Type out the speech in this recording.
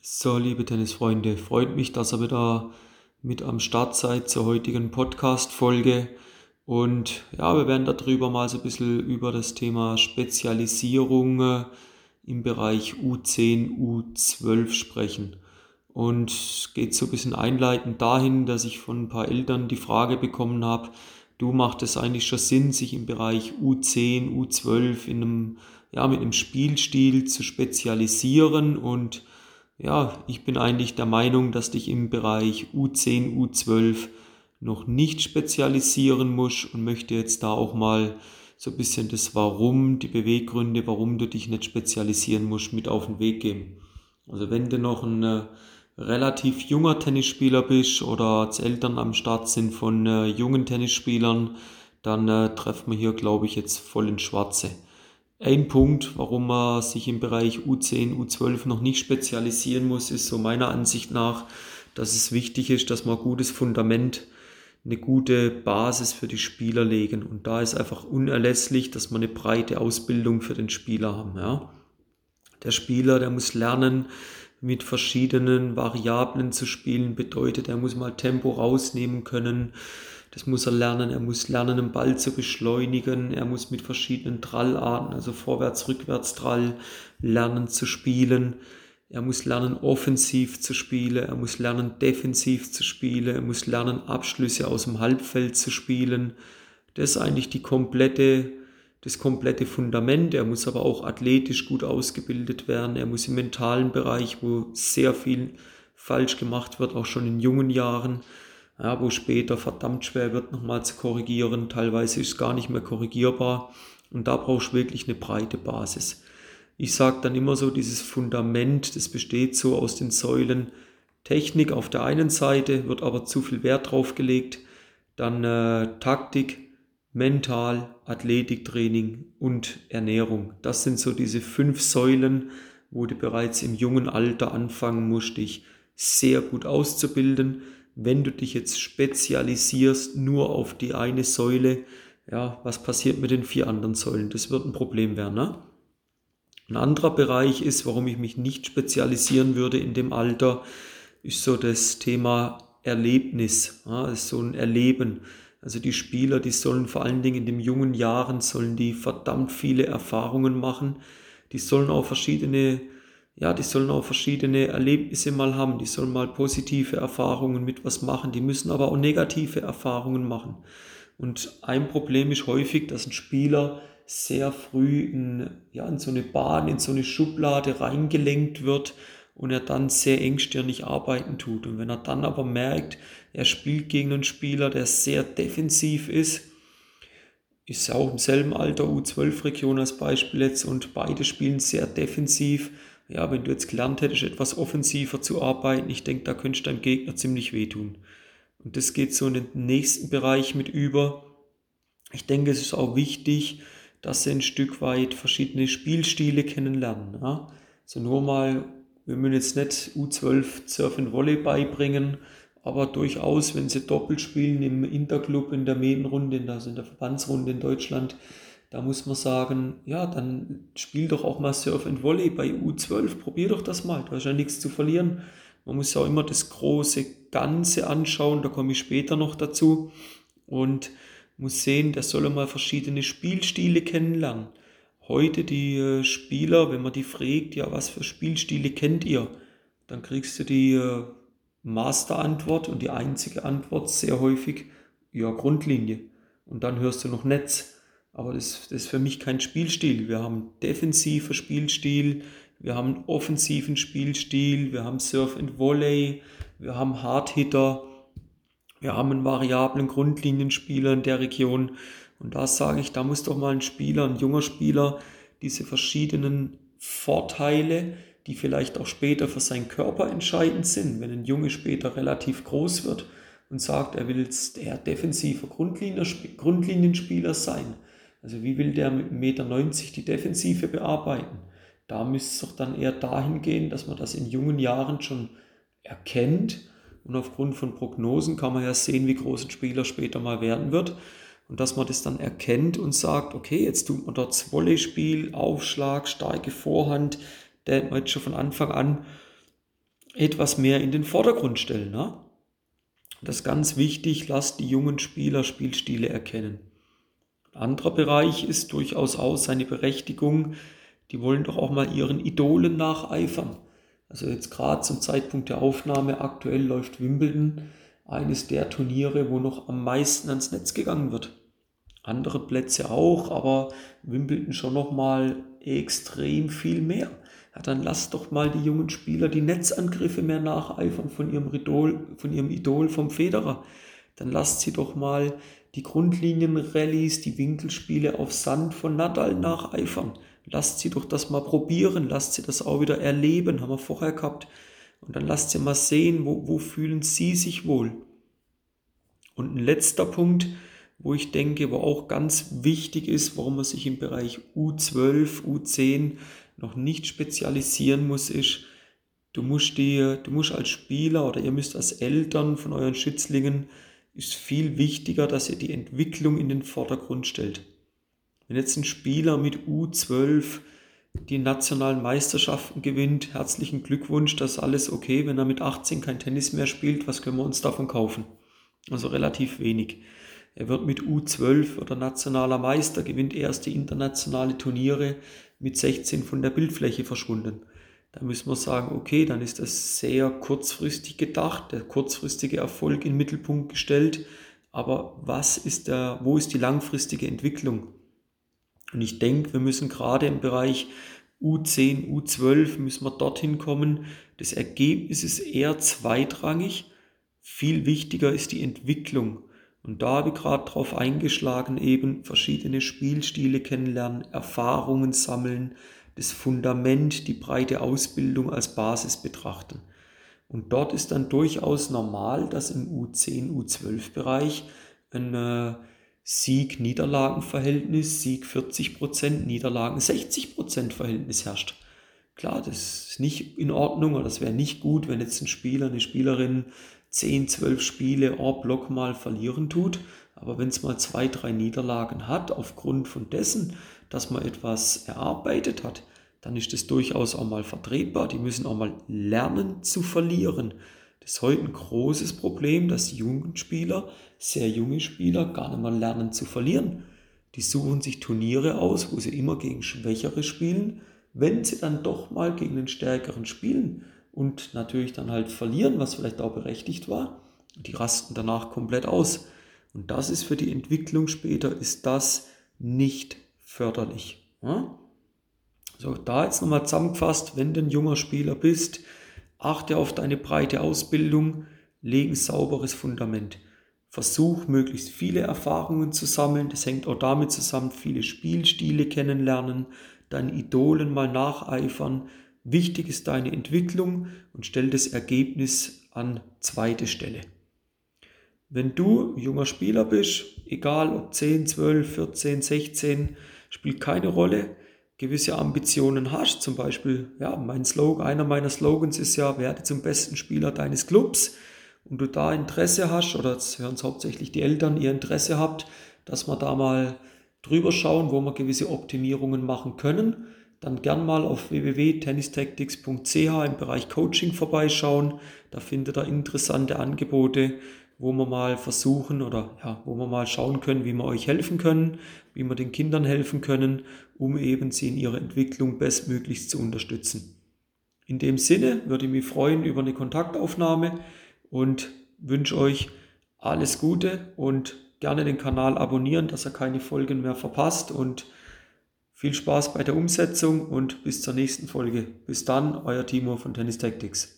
So, liebe Tennisfreunde, freut mich, dass ihr wieder mit am Start seid zur heutigen Podcast-Folge. Und ja, wir werden darüber mal so ein bisschen über das Thema Spezialisierung äh, im Bereich U10, U12 sprechen. Und geht so ein bisschen einleitend dahin, dass ich von ein paar Eltern die Frage bekommen habe, du macht es eigentlich schon Sinn, sich im Bereich U10, U12 in einem, ja, mit einem Spielstil zu spezialisieren und ja, ich bin eigentlich der Meinung, dass dich im Bereich U10, U12 noch nicht spezialisieren musst und möchte jetzt da auch mal so ein bisschen das Warum, die Beweggründe, warum du dich nicht spezialisieren musst, mit auf den Weg geben. Also wenn du noch ein äh, relativ junger Tennisspieler bist oder als Eltern am Start sind von äh, jungen Tennisspielern, dann äh, treffen wir hier, glaube ich, jetzt voll ins Schwarze. Ein Punkt, warum man sich im Bereich U10, U12 noch nicht spezialisieren muss, ist so meiner Ansicht nach, dass es wichtig ist, dass man ein gutes Fundament, eine gute Basis für die Spieler legen. Und da ist einfach unerlässlich, dass man eine breite Ausbildung für den Spieler haben. Ja? Der Spieler, der muss lernen, mit verschiedenen Variablen zu spielen, bedeutet, er muss mal Tempo rausnehmen können das muss er lernen. Er muss lernen, den Ball zu beschleunigen. Er muss mit verschiedenen Trallarten, also Vorwärts-, Rückwärts-Trall, lernen zu spielen. Er muss lernen, offensiv zu spielen. Er muss lernen, defensiv zu spielen. Er muss lernen, Abschlüsse aus dem Halbfeld zu spielen. Das ist eigentlich die komplette, das komplette Fundament. Er muss aber auch athletisch gut ausgebildet werden. Er muss im mentalen Bereich, wo sehr viel falsch gemacht wird, auch schon in jungen Jahren, ja, wo später verdammt schwer wird, nochmal zu korrigieren. Teilweise ist es gar nicht mehr korrigierbar. Und da brauchst du wirklich eine breite Basis. Ich sage dann immer so, dieses Fundament, das besteht so aus den Säulen Technik auf der einen Seite, wird aber zu viel Wert drauf gelegt. Dann äh, Taktik, Mental, Athletiktraining und Ernährung. Das sind so diese fünf Säulen, wo du bereits im jungen Alter anfangen musst, dich sehr gut auszubilden wenn du dich jetzt spezialisierst nur auf die eine Säule, ja, was passiert mit den vier anderen Säulen? Das wird ein Problem werden. Ne? Ein anderer Bereich ist, warum ich mich nicht spezialisieren würde in dem Alter, ist so das Thema Erlebnis, ja, so ein Erleben. Also die Spieler, die sollen vor allen Dingen in den jungen Jahren, sollen die verdammt viele Erfahrungen machen. Die sollen auch verschiedene ja, die sollen auch verschiedene Erlebnisse mal haben, die sollen mal positive Erfahrungen mit was machen, die müssen aber auch negative Erfahrungen machen. Und ein Problem ist häufig, dass ein Spieler sehr früh in, ja, in so eine Bahn, in so eine Schublade reingelenkt wird und er dann sehr engstirnig arbeiten tut. Und wenn er dann aber merkt, er spielt gegen einen Spieler, der sehr defensiv ist, ist ja auch im selben Alter U12-Region als Beispiel jetzt und beide spielen sehr defensiv, ja, wenn du jetzt gelernt hättest, etwas offensiver zu arbeiten, ich denke, da könntest du deinem Gegner ziemlich wehtun. Und das geht so in den nächsten Bereich mit über. Ich denke, es ist auch wichtig, dass sie ein Stück weit verschiedene Spielstile kennenlernen. Ja? So nur mal, wir müssen jetzt nicht U12 Surf and Volley beibringen, aber durchaus, wenn sie doppelt spielen im Interclub in der Medenrunde, also in der Verbandsrunde in Deutschland, da muss man sagen, ja, dann spiel doch auch mal Surf and Volley bei U12, probier doch das mal, du hast ja nichts zu verlieren. Man muss ja auch immer das große Ganze anschauen, da komme ich später noch dazu. Und muss sehen, der soll mal verschiedene Spielstile kennenlernen. Heute die äh, Spieler, wenn man die fragt, ja, was für Spielstile kennt ihr? Dann kriegst du die äh, Masterantwort und die einzige Antwort sehr häufig, ja, Grundlinie. Und dann hörst du noch Netz. Aber das, das ist für mich kein Spielstil. Wir haben defensiven Spielstil, wir haben einen offensiven Spielstil, wir haben Surf and Volley, wir haben Hardhitter, wir haben einen variablen Grundlinienspieler in der Region. Und da sage ich, da muss doch mal ein Spieler, ein junger Spieler, diese verschiedenen Vorteile, die vielleicht auch später für seinen Körper entscheidend sind, wenn ein Junge später relativ groß wird und sagt, er will jetzt der defensive Grundlinienspieler sein, also wie will der mit 1,90 Meter die Defensive bearbeiten? Da müsste es doch dann eher dahin gehen, dass man das in jungen Jahren schon erkennt. Und aufgrund von Prognosen kann man ja sehen, wie groß ein Spieler später mal werden wird. Und dass man das dann erkennt und sagt, okay, jetzt tut man dort Volleyspiel, Aufschlag, starke Vorhand, der man jetzt schon von Anfang an etwas mehr in den Vordergrund stellen. Ne? Das ist ganz wichtig, lasst die jungen Spieler Spielstile erkennen. Anderer Bereich ist durchaus auch seine Berechtigung. Die wollen doch auch mal ihren Idolen nacheifern. Also jetzt gerade zum Zeitpunkt der Aufnahme, aktuell läuft Wimbledon, eines der Turniere, wo noch am meisten ans Netz gegangen wird. Andere Plätze auch, aber Wimbledon schon noch mal extrem viel mehr. Ja, dann lasst doch mal die jungen Spieler die Netzangriffe mehr nacheifern von ihrem Idol, von ihrem Idol vom Federer. Dann lasst sie doch mal die Grundlinien-Rallyes, die Winkelspiele auf Sand von Nadal nacheifern. Lasst sie doch das mal probieren, lasst sie das auch wieder erleben, haben wir vorher gehabt. Und dann lasst sie mal sehen, wo, wo fühlen sie sich wohl. Und ein letzter Punkt, wo ich denke, wo auch ganz wichtig ist, warum man sich im Bereich U12, U10 noch nicht spezialisieren muss, ist, du musst dir, du musst als Spieler oder ihr müsst als Eltern von euren Schützlingen, ist viel wichtiger, dass ihr die Entwicklung in den Vordergrund stellt. Wenn jetzt ein Spieler mit U12 die nationalen Meisterschaften gewinnt, herzlichen Glückwunsch, das ist alles okay. Wenn er mit 18 kein Tennis mehr spielt, was können wir uns davon kaufen? Also relativ wenig. Er wird mit U12 oder nationaler Meister, gewinnt erste internationale Turniere mit 16 von der Bildfläche verschwunden. Da müssen wir sagen, okay, dann ist das sehr kurzfristig gedacht, der kurzfristige Erfolg in den Mittelpunkt gestellt. Aber was ist der, wo ist die langfristige Entwicklung? Und ich denke, wir müssen gerade im Bereich U10, U12 müssen wir dorthin kommen. Das Ergebnis ist eher zweitrangig. Viel wichtiger ist die Entwicklung. Und da habe ich gerade drauf eingeschlagen, eben verschiedene Spielstile kennenlernen, Erfahrungen sammeln, das Fundament, die breite Ausbildung als Basis betrachten. Und dort ist dann durchaus normal, dass im U10, U12-Bereich ein äh, Sieg-Niederlagen-Verhältnis, Sieg 40%, Niederlagen 60% Verhältnis herrscht. Klar, das ist nicht in Ordnung oder das wäre nicht gut, wenn jetzt ein Spieler, eine Spielerin 10, 12 Spiele en bloc mal verlieren tut. Aber wenn es mal zwei, drei Niederlagen hat, aufgrund von dessen, dass man etwas erarbeitet hat, dann ist es durchaus auch mal vertretbar. Die müssen auch mal lernen zu verlieren. Das ist heute ein großes Problem, dass Jugendspieler, sehr junge Spieler, gar nicht mal lernen zu verlieren. Die suchen sich Turniere aus, wo sie immer gegen Schwächere spielen. Wenn sie dann doch mal gegen den Stärkeren spielen, und natürlich dann halt verlieren, was vielleicht auch berechtigt war. Die rasten danach komplett aus. Und das ist für die Entwicklung später, ist das nicht förderlich. Ja? So, da jetzt nochmal zusammengefasst, wenn du ein junger Spieler bist, achte auf deine breite Ausbildung, leg ein sauberes Fundament. Versuch möglichst viele Erfahrungen zu sammeln. Das hängt auch damit zusammen, viele Spielstile kennenlernen, deinen Idolen mal nacheifern, Wichtig ist deine Entwicklung und stell das Ergebnis an zweite Stelle. Wenn du junger Spieler bist, egal ob 10, 12, 14, 16, spielt keine Rolle, gewisse Ambitionen hast, zum Beispiel, ja, mein Slogan, einer meiner Slogans ist ja, werde zum besten Spieler deines Clubs. Und du da Interesse hast, oder jetzt hören es hauptsächlich die Eltern, ihr Interesse habt, dass wir da mal drüber schauen, wo wir gewisse Optimierungen machen können, dann gern mal auf www.tennistactics.ch im Bereich Coaching vorbeischauen. Da findet ihr interessante Angebote, wo wir mal versuchen oder ja, wo wir mal schauen können, wie wir euch helfen können, wie wir den Kindern helfen können, um eben sie in ihrer Entwicklung bestmöglichst zu unterstützen. In dem Sinne würde ich mich freuen über eine Kontaktaufnahme und wünsche euch alles Gute und gerne den Kanal abonnieren, dass ihr keine Folgen mehr verpasst und viel Spaß bei der Umsetzung und bis zur nächsten Folge. Bis dann, euer Timo von Tennis Tactics.